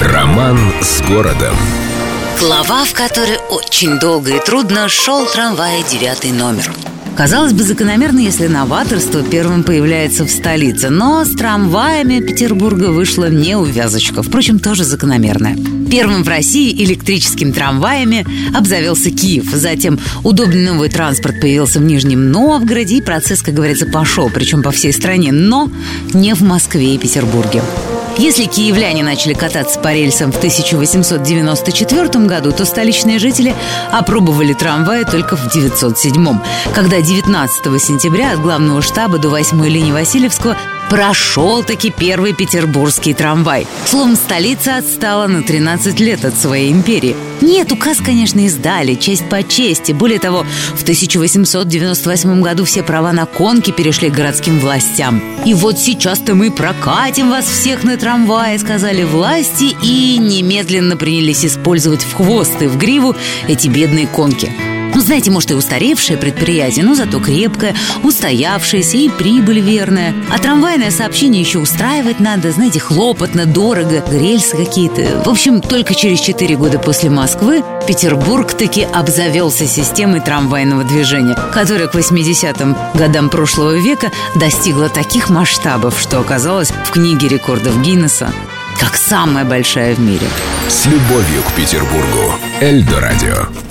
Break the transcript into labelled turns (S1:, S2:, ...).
S1: Роман с городом.
S2: Глава, в которой очень долго и трудно шел трамвай девятый номер. Казалось бы, закономерно, если новаторство первым появляется в столице. Но с трамваями Петербурга вышла неувязочка. Впрочем, тоже закономерная. Первым в России электрическим трамваями обзавелся Киев. Затем удобный новый транспорт появился в Нижнем Новгороде. И процесс, как говорится, пошел. Причем по всей стране. Но не в Москве и Петербурге. Если киевляне начали кататься по рельсам в 1894 году, то столичные жители опробовали трамваи только в 907 когда 19 сентября от главного штаба до 8 линии Васильевского прошел таки первый петербургский трамвай. Словом, столица отстала на 13 лет от своей империи. Нет, указ, конечно, издали, честь по чести. Более того, в 1898 году все права на конки перешли к городским властям. И вот сейчас-то мы прокатим вас всех на трамвае, сказали власти, и немедленно принялись использовать в хвост и в гриву эти бедные конки. Ну, знаете, может, и устаревшее предприятие, но зато крепкое, устоявшееся и прибыль верная. А трамвайное сообщение еще устраивать надо, знаете, хлопотно, дорого, рельсы какие-то. В общем, только через 4 года после Москвы Петербург таки обзавелся системой трамвайного движения, которая к 80-м годам прошлого века достигла таких масштабов, что оказалось в книге рекордов Гиннесса как самая большая в мире.
S1: С любовью к Петербургу. Эльдо радио.